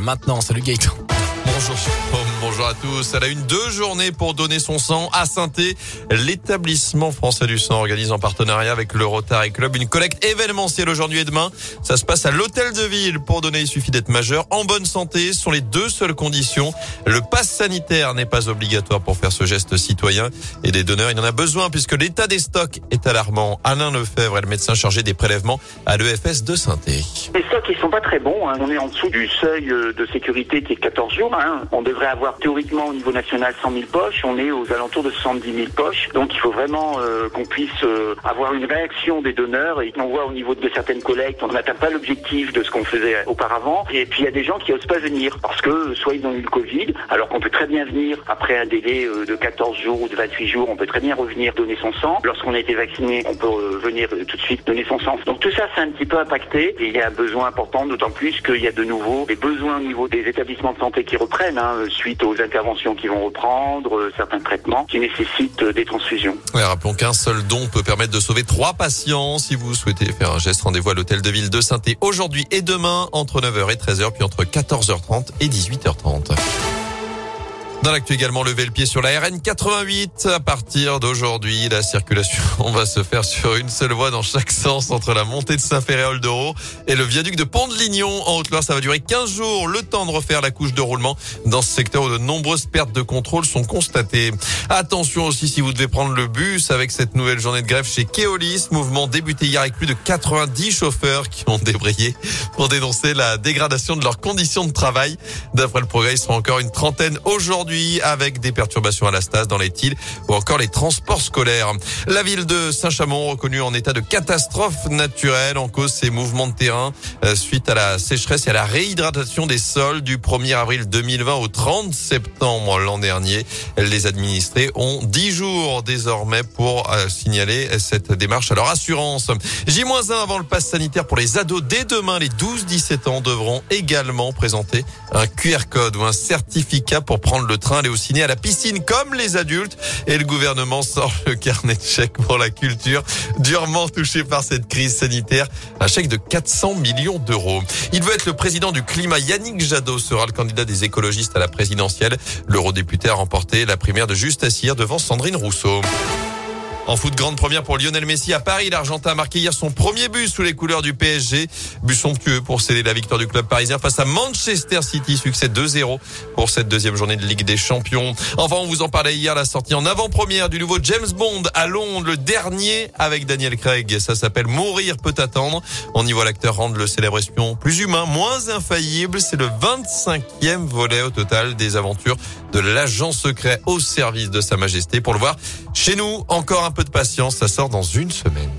maintenant. Salut Gaëtan. Bonjour, bonjour à tous. Elle a une deux journées pour donner son sang à saint L'établissement français du sang organise en partenariat avec le Rotary Club une collecte événementielle aujourd'hui et demain. Ça se passe à l'hôtel de ville. Pour donner, il suffit d'être majeur, en bonne santé. Ce sont les deux seules conditions. Le pass sanitaire n'est pas obligatoire pour faire ce geste citoyen. Et des donneurs, il en a besoin puisque l'état des stocks est alarmant. Alain Lefebvre est le médecin chargé des prélèvements à l'EFS de saint Les stocks, ils sont pas très bons. Hein. On est en dessous du seuil euh, de sécurité qui est 14 jours. Hein. On devrait avoir théoriquement au niveau national 100 000 poches. On est aux alentours de 70 000 poches. Donc il faut vraiment euh, qu'on puisse euh, avoir une réaction des donneurs. Et on voit au niveau de certaines collectes, on n'atteint pas l'objectif de ce qu'on faisait auparavant. Et puis il y a des gens qui n'osent pas venir parce que soit ils ont eu le Covid, alors qu'on peut très bien venir après un délai euh, de 14 jours ou de 28 jours, on peut très bien revenir donner son sang. Lorsqu'on a été vacciné, on peut venir tout de suite donner son sang. Donc tout ça, c'est un petit peu impacté. Et il y a un besoin important, d'autant plus qu'il y a de nouveau des besoins au niveau des établissements de santé qui reprennent. Hein, suite aux interventions qui vont reprendre, euh, certains traitements qui nécessitent euh, des transfusions. rappelons qu'un seul don peut permettre de sauver trois patients. Si vous souhaitez faire un geste, rendez-vous à l'hôtel de ville de saint aujourd'hui et demain entre 9h et 13h, puis entre 14h30 et 18h30. Dans l'actu également, lever le pied sur la RN 88. À partir d'aujourd'hui, la circulation va se faire sur une seule voie dans chaque sens entre la montée de Saint-Féréol d'Oro et le viaduc de Pont-de-Lignon. En Haute-Loire, ça va durer 15 jours, le temps de refaire la couche de roulement dans ce secteur où de nombreuses pertes de contrôle sont constatées. Attention aussi si vous devez prendre le bus avec cette nouvelle journée de grève chez Keolis. Mouvement débuté hier avec plus de 90 chauffeurs qui ont débrayé pour dénoncer la dégradation de leurs conditions de travail. D'après le progrès, ils seront encore une trentaine aujourd'hui avec des perturbations à la Stase dans les Tils ou encore les transports scolaires. La ville de Saint-Chamond reconnue en état de catastrophe naturelle en cause ses mouvements de terrain euh, suite à la sécheresse et à la réhydratation des sols du 1er avril 2020 au 30 septembre l'an dernier. Les administrés ont 10 jours désormais pour euh, signaler cette démarche à leur assurance. J-1 avant le pass sanitaire pour les ados. Dès demain, les 12-17 ans devront également présenter un QR code ou un certificat pour prendre le train, aller au ciné, à la piscine comme les adultes. Et le gouvernement sort le carnet de chèques pour la culture, durement touché par cette crise sanitaire. Un chèque de 400 millions d'euros. Il veut être le président du climat. Yannick Jadot sera le candidat des écologistes à la présidentielle. L'eurodéputé a remporté la primaire de Juste devant Sandrine Rousseau. En foot, grande première pour Lionel Messi à Paris. L'Argentin a marqué hier son premier but sous les couleurs du PSG. But somptueux pour céder la victoire du club parisien face à Manchester City. Succès 2-0 pour cette deuxième journée de Ligue des Champions. Enfin, on vous en parlait hier, la sortie en avant-première du nouveau James Bond à Londres, le dernier avec Daniel Craig. Ça s'appelle Mourir peut attendre. On y voit l'acteur rendre le célèbre espion plus humain, moins infaillible. C'est le 25e volet au total des aventures de l'agent secret au service de Sa Majesté. Pour le voir, chez nous, encore un peu de patience, ça sort dans une semaine.